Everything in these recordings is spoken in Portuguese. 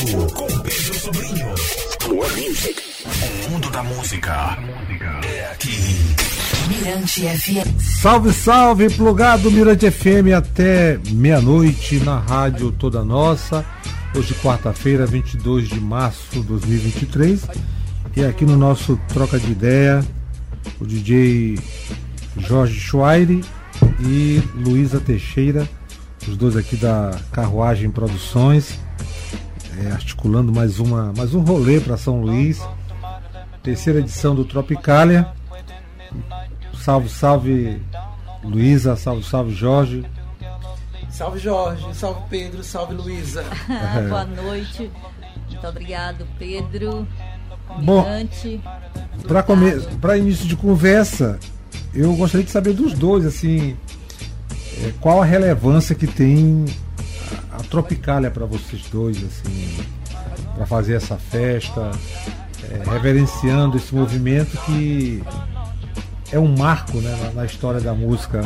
Com Pedro Sobrinho. More music. O mundo da música é aqui. Mirante FM. Salve, salve, plugado Mirante FM até meia-noite na rádio toda nossa. Hoje, quarta-feira, 22 de março de 2023. E aqui no nosso Troca de Ideia, o DJ Jorge Schweire e Luísa Teixeira, os dois aqui da Carruagem Produções, é, articulando mais, uma, mais um rolê para São Luís. Terceira edição do Tropicália. Salve, salve Luísa, salve, salve Jorge. Salve Jorge, salve Pedro, salve Luísa. É. Boa noite. Muito obrigado, Pedro. Bom. Para come... Pra início de conversa, eu gostaria de saber dos dois, assim, é, qual a relevância que tem a, Tropicália para vocês dois, assim, para fazer essa festa, é, reverenciando esse movimento que é um marco né, na, na história da música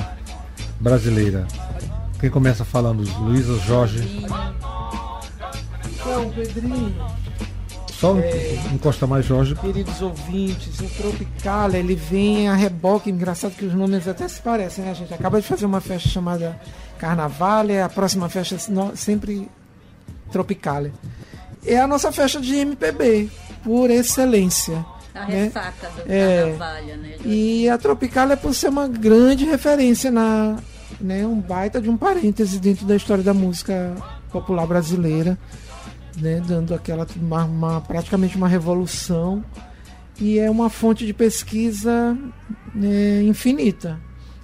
brasileira. Quem começa falando? Ou Jorge? Então, Pedrinho, Só É. encosta mais Jorge. queridos ouvintes, o Tropicália, ele vem a reboque, engraçado que os nomes até se parecem, né? A gente acaba de fazer uma festa chamada Carnavalha, a próxima festa sempre Tropicália. É a nossa festa de MPB, por excelência. A né? ressaca do É. Carnavalha, né? E a Tropicália por ser uma grande referência na, né, um baita de um parêntese dentro da história da música popular brasileira, né, dando aquela uma, uma- praticamente uma revolução e é uma fonte de pesquisa né, infinita,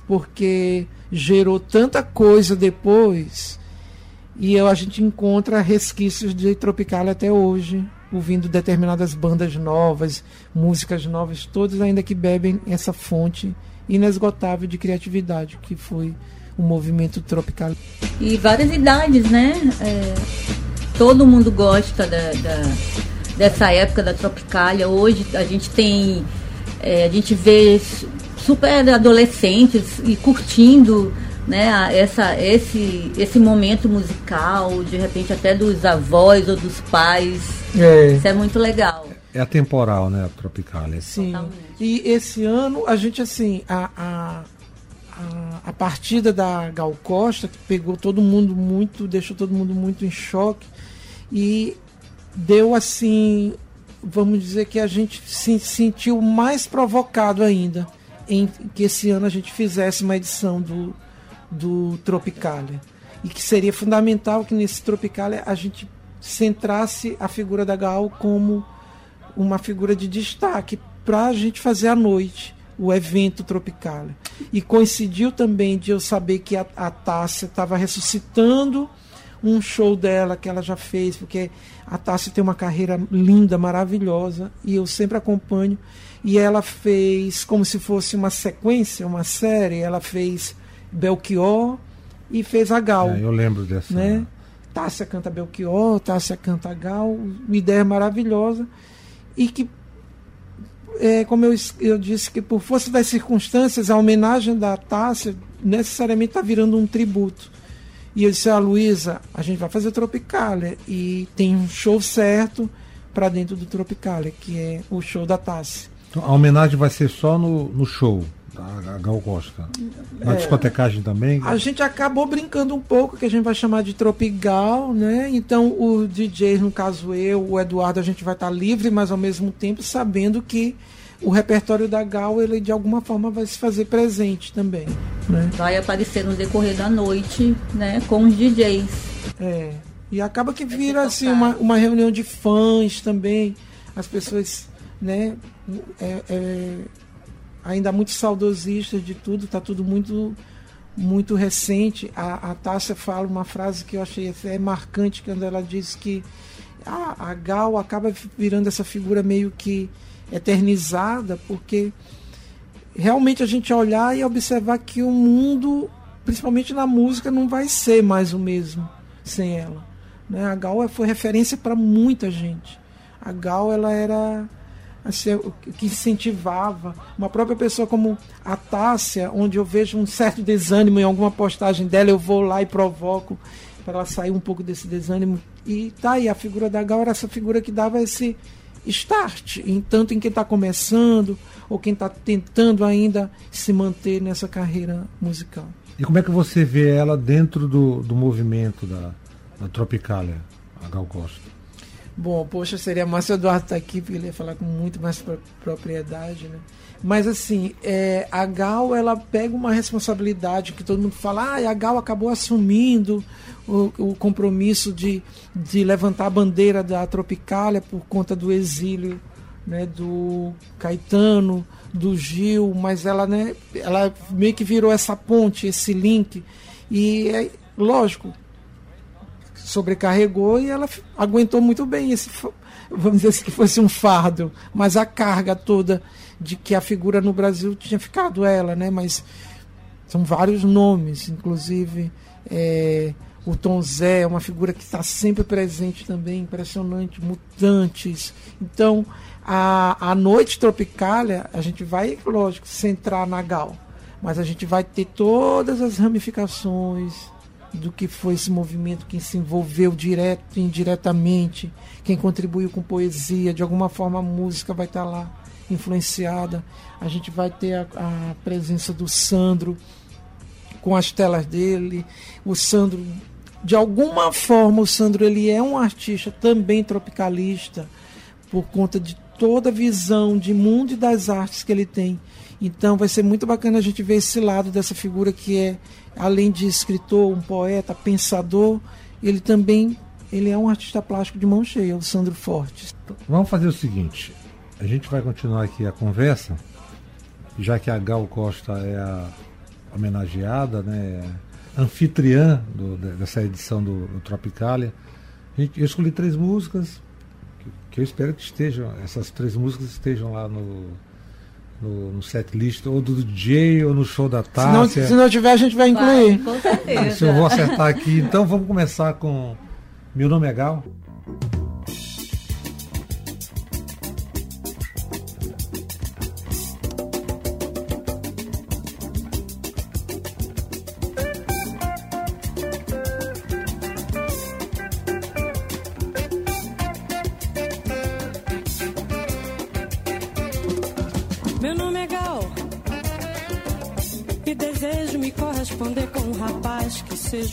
porque gerou tanta coisa depois e a gente encontra resquícios de Tropicália até hoje, ouvindo determinadas bandas novas, músicas novas, todos ainda que bebem essa fonte inesgotável de criatividade que foi o movimento Tropical. E várias idades, né? É, todo mundo gosta da, da- dessa época da Tropicália. Hoje a gente tem. é, a gente vê su- super adolescentes e curtindo né, essa, esse, esse momento musical, de repente até dos avós ou dos pais. É. Isso é muito legal. É atemporal, né, a Tropicália. Sim. Totalmente. E esse ano a gente assim, a, a, a, a partida da Gal Costa, que pegou todo mundo muito, deixou todo mundo muito em choque e deu assim, vamos dizer que a gente se sentiu mais provocado ainda em que esse ano a gente fizesse uma edição do, do Tropicália. E que seria fundamental que nesse Tropicália a gente centrasse a figura da Gal como uma figura de destaque para a gente fazer à noite o evento Tropicália. E coincidiu também de eu saber que a, a Tássia estava ressuscitando um show dela que ela já fez, porque a Tássia tem uma carreira linda, maravilhosa, e eu sempre acompanho. E ela fez como se fosse uma sequência, uma série. Ela fez Belchior e fez a Gal É, eu lembro dessa. né? Tássia canta Belchior, Tássia canta Gal, uma ideia maravilhosa e que, é, como eu, eu disse, que por força das circunstâncias, a homenagem da Tássia necessariamente está virando um tributo. E eu disse a Luísa, a gente vai fazer Tropicália e tem um show certo para dentro do Tropicália, que é o show da Tássia. Então, a homenagem vai ser só no, no show da Gal Costa. Na discotecagem também. A gente acabou brincando um pouco, que a gente vai chamar de Tropigal, né? Então o DJ, no caso eu, o Eduardo, a gente vai estar livre, mas ao mesmo tempo sabendo que o repertório da Gal, ele de alguma forma vai se fazer presente também, né? Vai aparecer no decorrer da noite, né? Com os DJs. É. E acaba que vira assim uma, uma reunião de fãs também. As pessoas, né? É, é, ainda muito saudosistas de tudo, tá tudo muito muito recente. A, a Tássia fala uma frase que eu achei até marcante, quando ela diz que a, a Gal acaba virando essa figura meio que eternizada, porque realmente a gente olhar e observar que o mundo, principalmente na música, não vai ser mais o mesmo sem ela. Né? A Gal foi referência para muita gente. A Gal ela era assim, o que incentivava uma própria pessoa como a Tássia, onde eu vejo um certo desânimo em alguma postagem dela, eu vou lá e provoco. para ela sair um pouco desse desânimo. E tá aí, a figura da Gal era essa figura que dava esse start, em tanto em quem está começando ou quem está tentando ainda se manter nessa carreira musical. E como é que você vê ela dentro do, do movimento da, da Tropicália, a Gal Costa? Bom, poxa, seria massa o Eduardo estar tá aqui, porque ele ia falar com muito mais propriedade, né? Mas assim, é, a Gal ela pega uma responsabilidade que todo mundo fala, ah, a Gal acabou assumindo o, o compromisso de, de levantar a bandeira da Tropicália por conta do exílio né, do Caetano, do Gil, mas ela, né, ela meio que virou essa ponte, esse link. E é lógico, sobrecarregou e ela aguentou muito bem esse, vamos dizer assim, que fosse um fardo, mas a carga toda de que a figura no Brasil tinha ficado ela, né? Mas são vários nomes, inclusive é, o Tom Zé é uma figura que está sempre presente também, impressionante, mutantes. Então, a, a noite tropicália, a gente vai, lógico, centrar na Gal, mas a gente vai ter todas as ramificações do que foi esse movimento, quem se envolveu direto e indiretamente, quem contribuiu com poesia, de alguma forma a música vai estar lá influenciada. A gente vai ter a, a presença do Sandro com as telas dele. O Sandro, de alguma forma, o Sandro ele é um artista também tropicalista por conta de toda a visão de mundo e das artes que ele tem. Então vai ser muito bacana a gente ver esse lado dessa figura que é, além de escritor, um poeta, pensador, ele também ele é um artista plástico de mão cheia, o Sandro Fortes. Vamos fazer o seguinte, a gente vai continuar aqui a conversa, já que a Gal Costa é a homenageada, né, anfitriã do, dessa edição do, do Tropicália. Eu escolhi três músicas, que, que eu espero que estejam, essas três músicas estejam lá no, no, no set list, ou do DJ, ou no show da Tássia. Se não, se não tiver, a gente vai incluir. Vai, com certeza. Se eu vou acertar aqui. Então vamos começar com Meu Nome é Gal.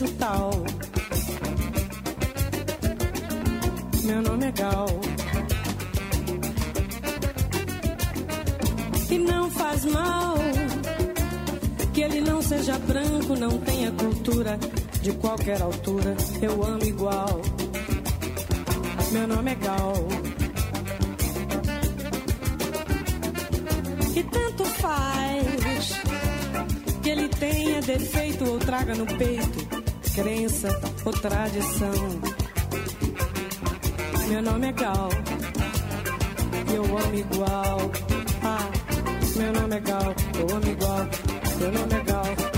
Tal. Meu nome é Gal. E não faz mal que ele não seja branco, não tenha cultura de qualquer altura. Eu amo igual. Meu nome é Gal. E tanto faz que ele tenha defeito ou traga no peito crença ou tradição. Meu nome é Gal, eu amo igual. Ah, meu nome é Gal, eu amo igual. Meu nome é Gal.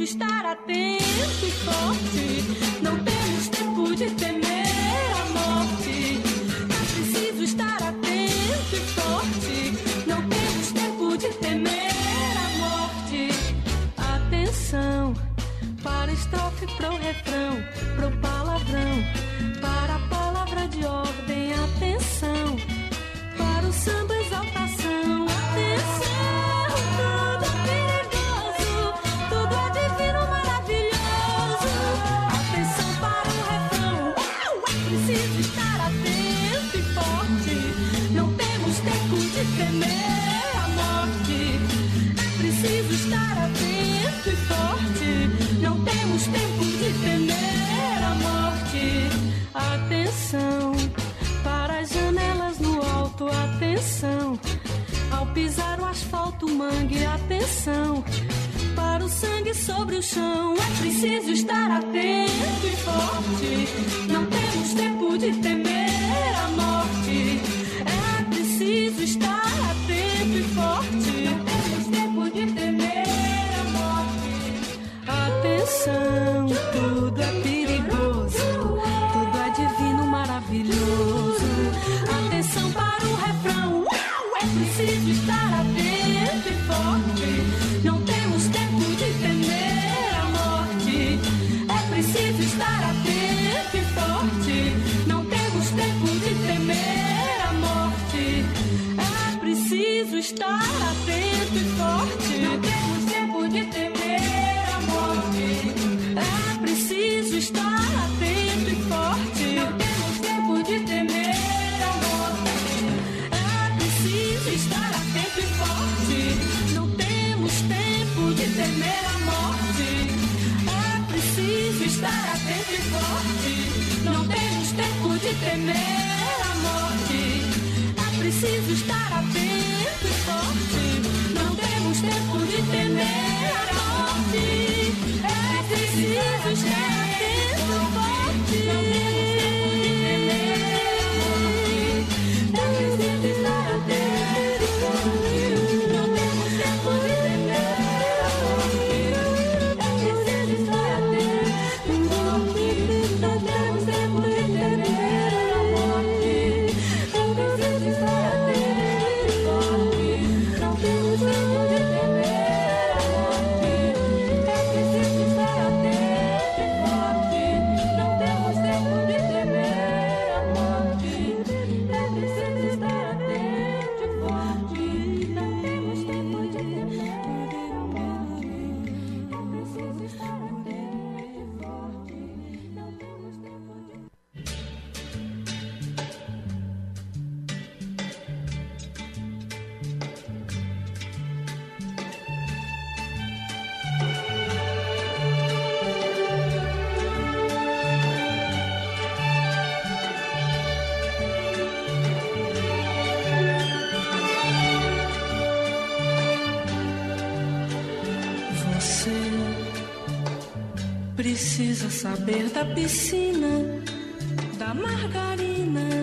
preciso estar atento e forte. Não temos tempo de temer a morte. É preciso estar atento e forte. Não temos tempo de temer a morte. Atenção para estrofe, para o refrão, sangue sobre o chão. É preciso estar atento e forte. Não temos tempo de temer a morte. Precisa saber da piscina, da margarina.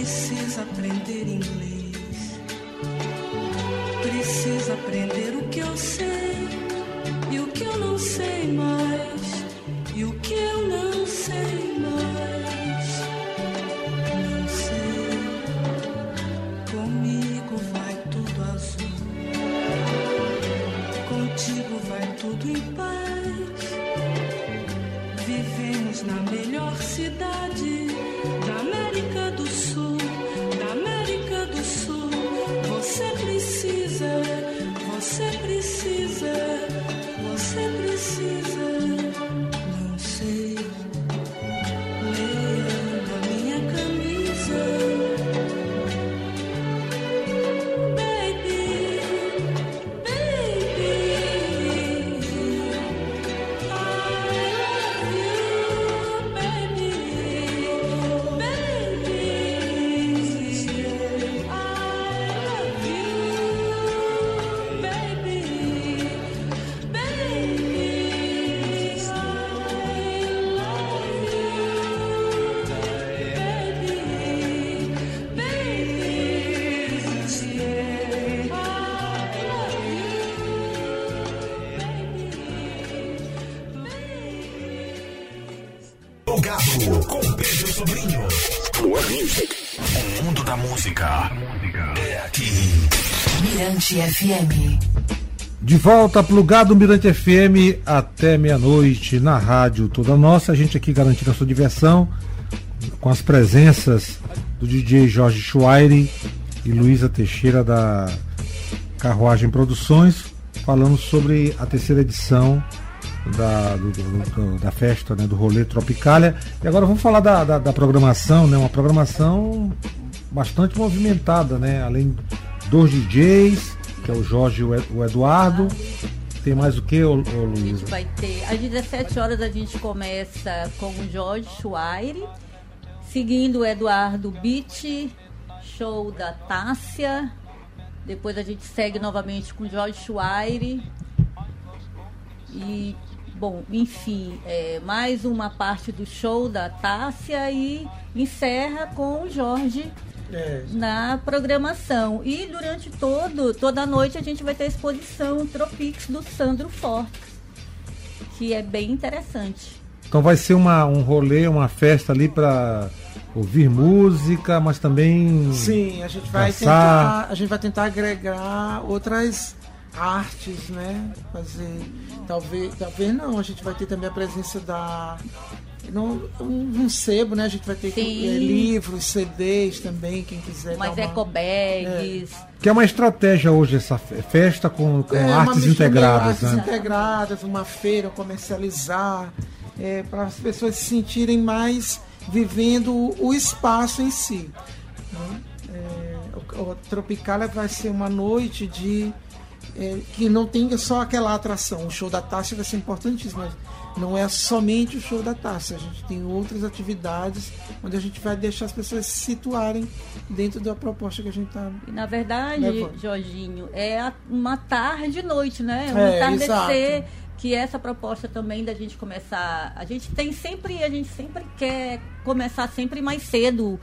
Precisa aprender inglês? Precisa aprender o que eu sei Mirante FM. De volta, plugado Mirante FM até meia-noite na rádio toda nossa. A gente aqui garantindo a sua diversão com as presenças do DJ Jorge Schweire e Luísa Teixeira da Carruagem Produções, falando sobre a terceira edição da, do- do- da festa, né, do rolê Tropicália. E agora vamos falar da, da- da programação, né? Uma programação bastante movimentada, né? Além dos DJs, que é o Jorge e o Ed- o Eduardo. Tem mais o que, ô, ô A gente vai ter. Às 17 horas a gente começa com o Jorge Schweire, seguindo o Eduardo Beach, show da Tássia. Depois a gente segue novamente com o Jorge Schweire. E, bom, enfim, é, mais uma parte do show da Tássia e encerra com o Jorge É, na programação. E durante todo, toda a noite a gente vai ter a exposição Tropics do Sandro Fortes, que é bem interessante. Então vai ser uma, um rolê, uma festa ali para ouvir música, mas também. Sim, a gente vai Caçar. tentar, a gente vai tentar agregar outras artes, né? Fazer, talvez, talvez não, a gente vai ter também a presença da não, um, um sebo, né? A gente vai ter que- é, livros, CDs também, quem quiser. Mas dar uma- ecobags, Que é uma estratégia hoje essa fe- festa com, com É, artes integradas, artes né? integradas, uma feira, comercializar, para as pessoas se sentirem mais vivendo o, espaço em si. né? É, o, o Tropicália vai ser uma noite de é, que não tenha só aquela atração. O show da Tássia vai ser importantíssimo, mas não é somente o show da Tássia. A gente tem outras atividades onde a gente vai deixar as pessoas se situarem dentro da proposta que a gente está e na verdade, Levando. Jorginho, é uma tarde e noite, né? Um É, entardecer. exato. Que essa proposta também da gente começar. A gente tem sempre, a gente sempre quer começar sempre mais cedo.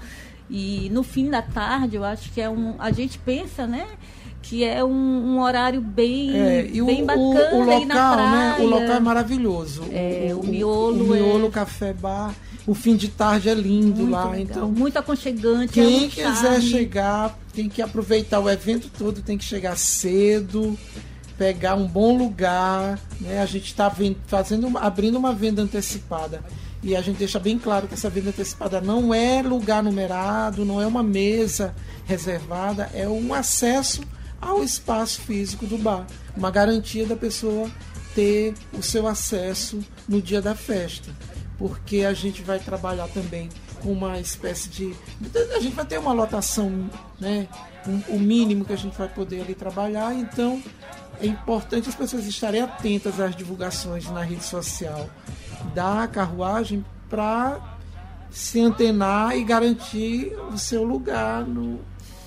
E no fim da tarde, eu acho que é um. A gente pensa, né? Que é um, um horário bem, É, e o, bem o- bacana o na local, né? O local é maravilhoso. É, o miolo o miolo é- café bar, o fim de tarde é lindo Muito lá, legal, então muito aconchegante. é quem um quiser charme. chegar tem que aproveitar o evento todo, tem que chegar cedo, pegar um bom lugar, né? A gente está fazendo, abrindo uma venda antecipada. E a gente deixa bem claro que essa venda antecipada não é lugar numerado, não é uma mesa reservada, é um acesso ao espaço físico do bar. Uma garantia da pessoa ter o seu acesso no dia da festa. porque a gente vai trabalhar também com uma espécie de. A gente vai ter uma lotação, né? Um- o mínimo que a gente vai poder ali trabalhar, então é importante as pessoas estarem atentas às divulgações na rede social da carruagem para se antenar e garantir o seu lugar no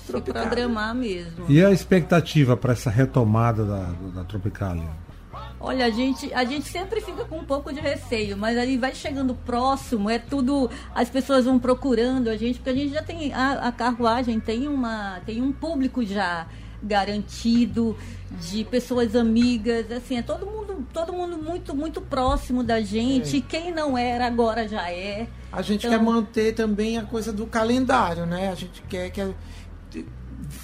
Tropicália. programar mesmo. E a expectativa para essa retomada da, da Tropicália? Olha, a gente, a gente sempre fica com um pouco de receio, mas aí vai chegando próximo, é tudo. As pessoas vão procurando a gente, porque a gente já tem. A, a carruagem tem, uma, tem um público já garantido, de pessoas amigas, assim, é todo mundo, todo mundo muito, muito próximo da gente. É. Quem não era agora já é. A gente Então- quer manter também a coisa do calendário, né? A gente quer que. a-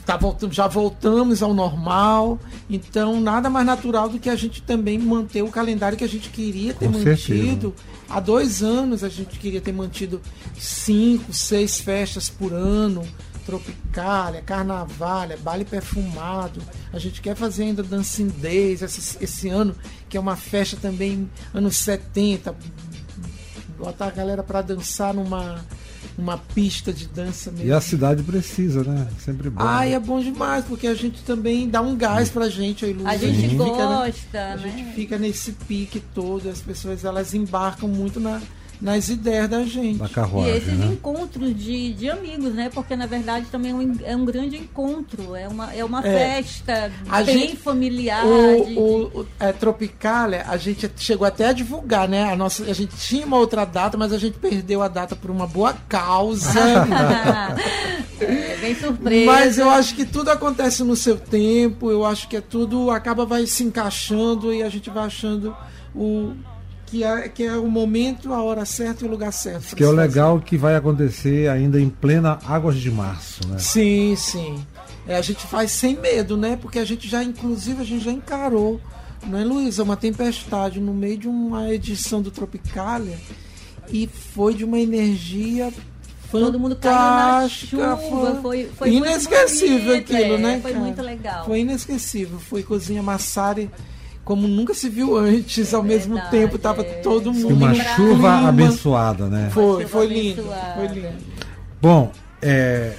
Tá voltando, já voltamos ao normal, então nada mais natural do que a gente também manter o calendário que a gente queria ter Com mantido. Há dois anos a gente queria ter mantido cinco, seis festas por ano, Tropicália, Carnavalha, Baile Perfumado. A gente quer fazer ainda Dancing Days esse, esse ano, que é uma festa também anos 70, botar a galera para dançar numa uma pista de dança mesmo. E a cidade precisa, né? Sempre bom. Ai, é bom demais, porque a gente também dá um gás pra gente aí, Luiz. A gente fica, né, gosta, a né? gente fica nesse pique todo, as pessoas elas embarcam muito na, nas ideias da gente. Da E carruagem, esses né? encontros de, de amigos, né? Porque na verdade também é um, é um grande encontro, é uma, é uma É. festa A bem gente- familiar. de- O, o, o é, Tropicália, a gente chegou até a divulgar, né? A, nossa, a gente tinha uma outra data, mas a gente perdeu a data por uma boa causa. é, bem surpresa. Mas eu acho que tudo acontece no seu tempo, eu acho que é tudo acaba vai se encaixando e a gente vai achando o que é, que é o momento, a hora certa e o lugar certo. Que é o legal que vai acontecer ainda em plena Águas de Março, né? Sim, sim. É, a gente faz sem medo, né? Porque a gente já, inclusive, a gente já encarou, não é, Luísa? Uma tempestade no meio de uma edição do Tropicália e foi de uma energia Todo mundo caiu na chuva, foi, foi muito inesquecível bonito, aquilo, é, né? Foi cara? muito legal. Foi inesquecível. Foi cozinha Massari como nunca se viu antes. Ao mesmo verdade, tempo tava é. todo mundo. uma chuva clima. abençoada, né? Foi, foi lindo. Foi lindo. Bom, é,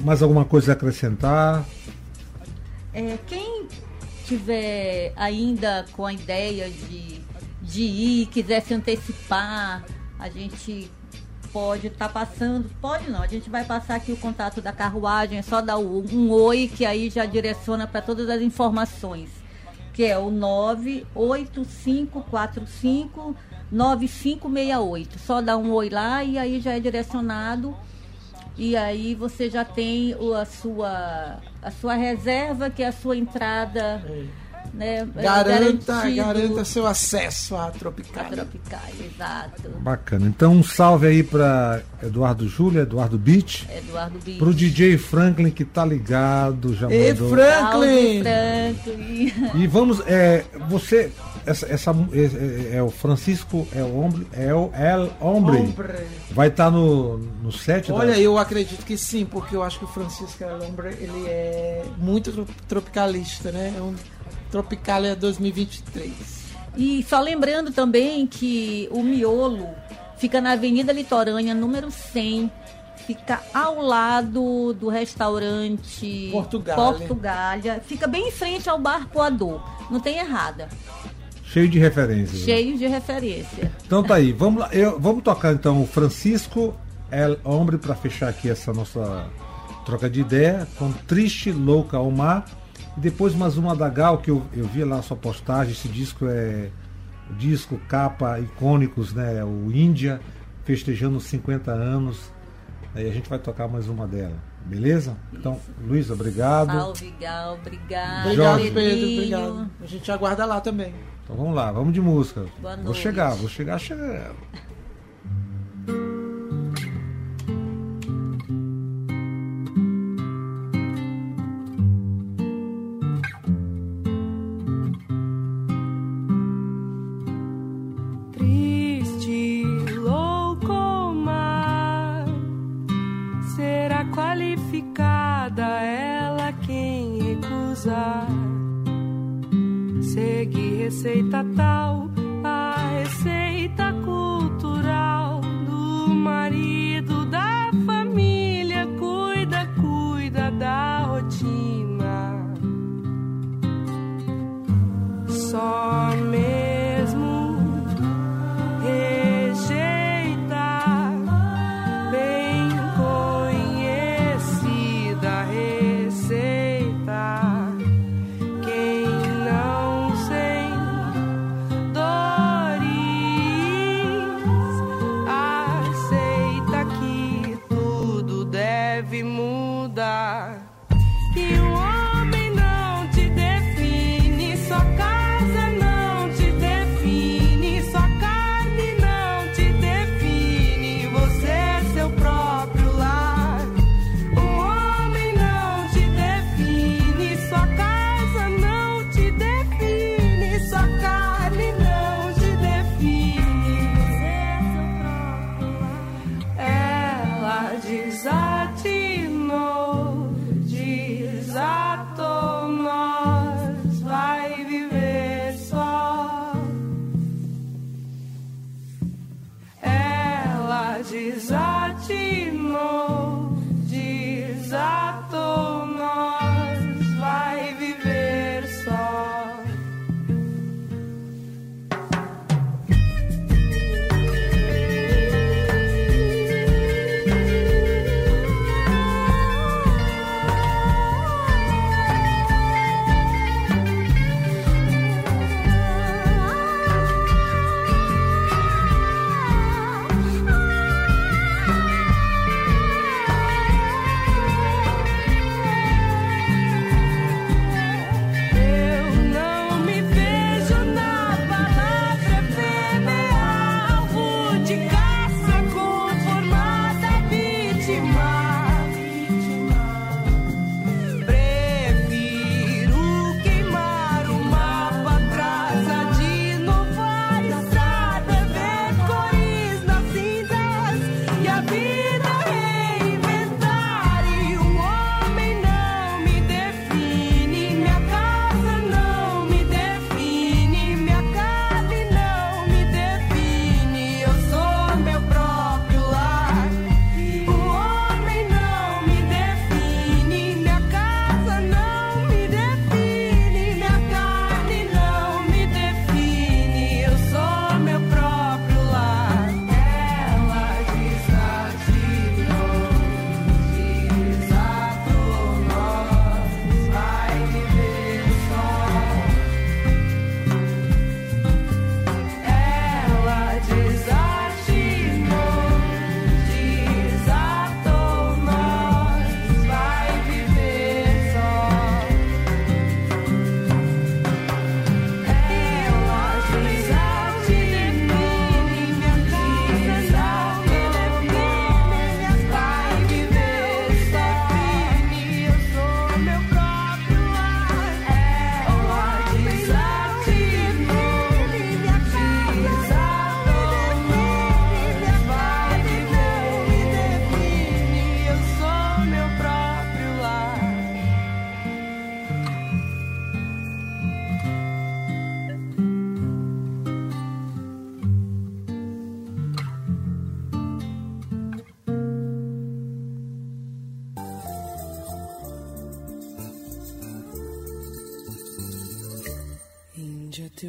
mais alguma coisa a acrescentar? É, quem tiver ainda com a ideia de, de ir, quiser se antecipar, a gente pode estar passando, pode não, a gente vai passar aqui o contato da carruagem, é só dar um oi que aí já direciona para todas as informações, que é o 98545 9568. Só dá um oi lá e aí já é direcionado. E aí você já tem a sua a sua reserva, que é a sua entrada, né? Garanta, garantido garanta seu acesso à a Tropicália. tropical, exato. Bacana. Então um salve aí para Eduardo Júlia, Eduardo Beach, Eduardo Bicho. pro DJ Franklin que tá ligado, já Ei, mandou. Franklin! Franklin. E vamos, é, você, essa, essa é, é- é o Francisco é o Hombre, é o El Hombre. Hombre. Vai estar no, no set Olha, da, eu acredito que sim, porque eu acho que o Francisco Alhambra, ele é muito tro- tropicalista, né? É um Tropicália 2023. E só lembrando também que o miolo fica na Avenida Litorânea, número 100. Fica ao lado do restaurante Portugália. Portugália. Fica bem em frente ao Bar Poador. Não tem errada. cheio de referências. né? Cheio de referência. Então tá aí, vamos lá, eu, vamos tocar então o Francisco El Hombre para fechar aqui essa nossa troca de ideia com Triste Louca ao Mar e depois mais uma da Gal que eu, eu vi lá a sua postagem, esse disco é o disco capa icônicos, né, o Índia festejando os 50 anos. Aí a gente vai tocar mais uma dela, beleza? Então, Luiz, obrigado. Salve, Gal. Obrigado, Jorge. Pedro. Obrigado. A gente aguarda lá também. Então vamos lá, vamos de música. Boa vou noite. chegar, vou chegar chegando. Segue receita tal, a receita cultural. vida.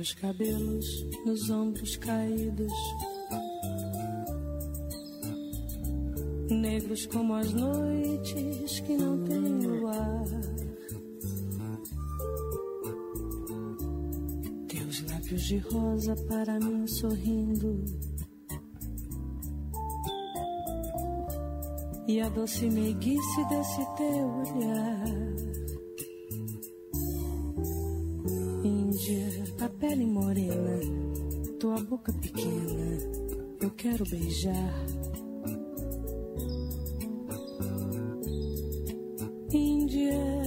Teus cabelos nos ombros caídos, negros como as noites que não têm luar. Teus lábios de rosa para mim sorrindo. E a doce meiguice desse teu olhar. Pele morena, tua boca pequena, eu quero beijar. Índia,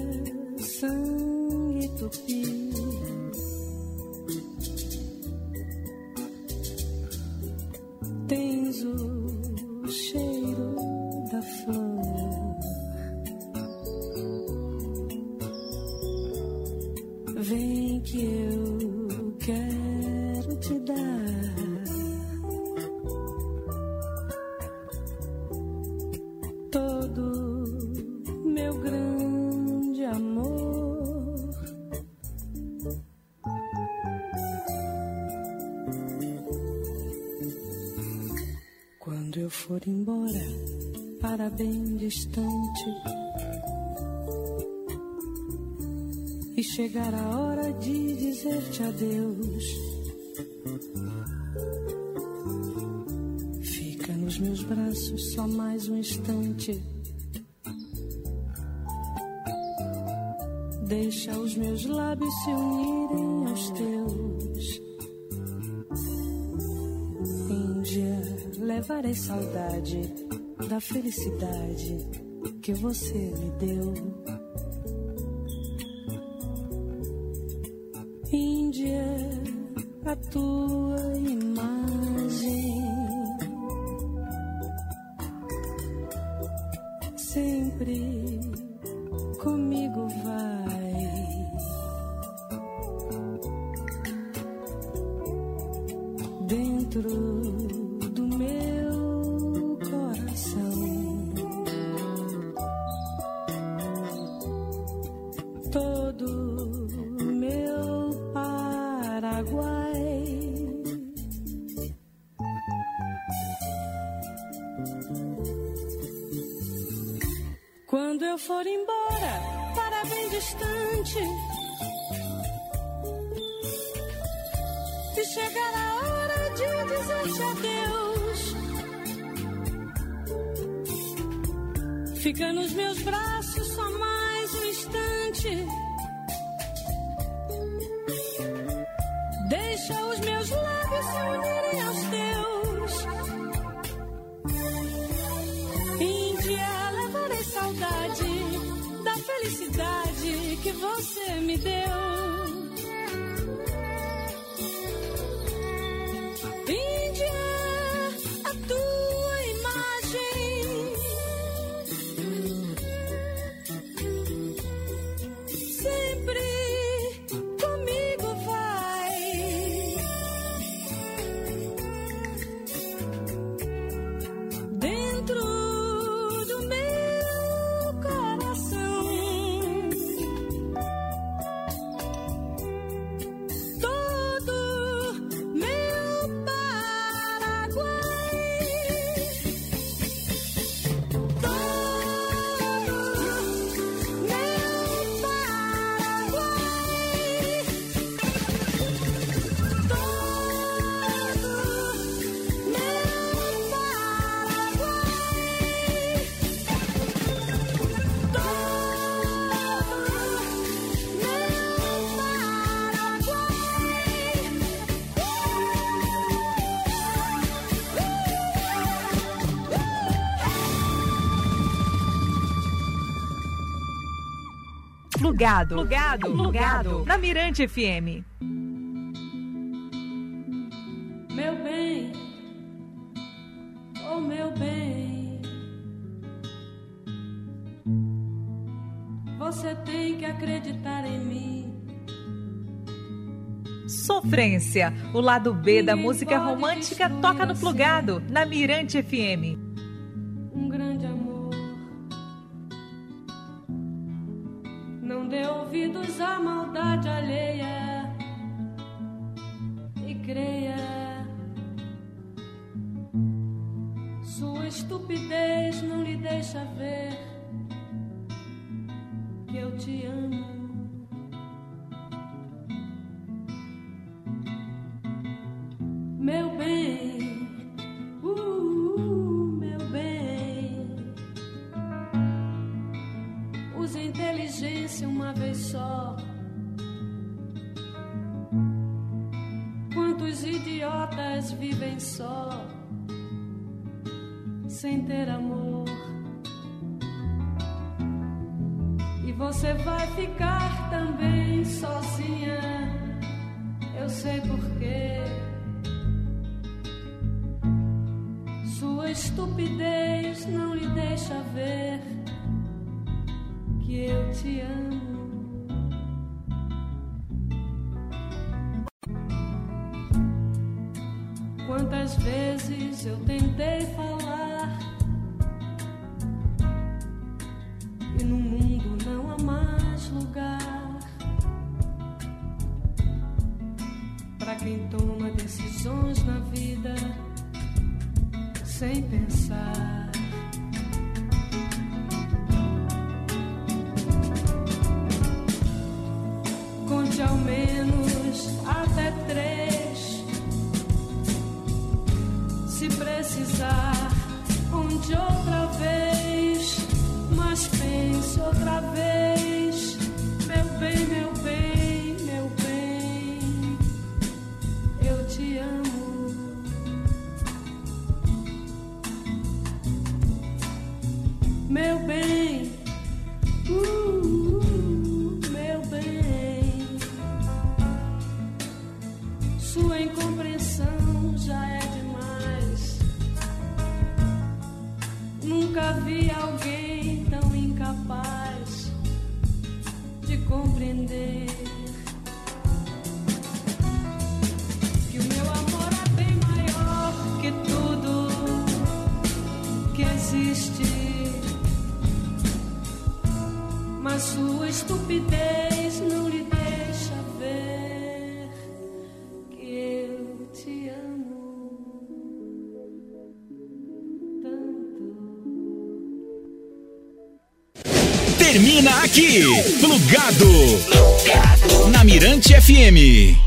distante e chegar a hora de dizer-te adeus. Fica nos meus braços só mais um instante. Deixa os meus lábios se unirem aos teus. Índia, levarei saudade da felicidade que você me deu. a tua imagem. você me deu. Plugado. Plugado. Plugado. Na Mirante FM. Meu bem, oh meu bem, você tem que acreditar em mim. Sofrência, o lado B Ninguém da música romântica toca no Plugado, na Mirante FM. uma vez só. Quantos idiotas vivem só, sem ter amor? E você vai ficar também sozinha, eu sei porquê. Sua estupidez não lhe deixa ver que eu te amo. Quantas vezes eu tentei falar. love it. Aqui. Plugado. Na Mirante FM.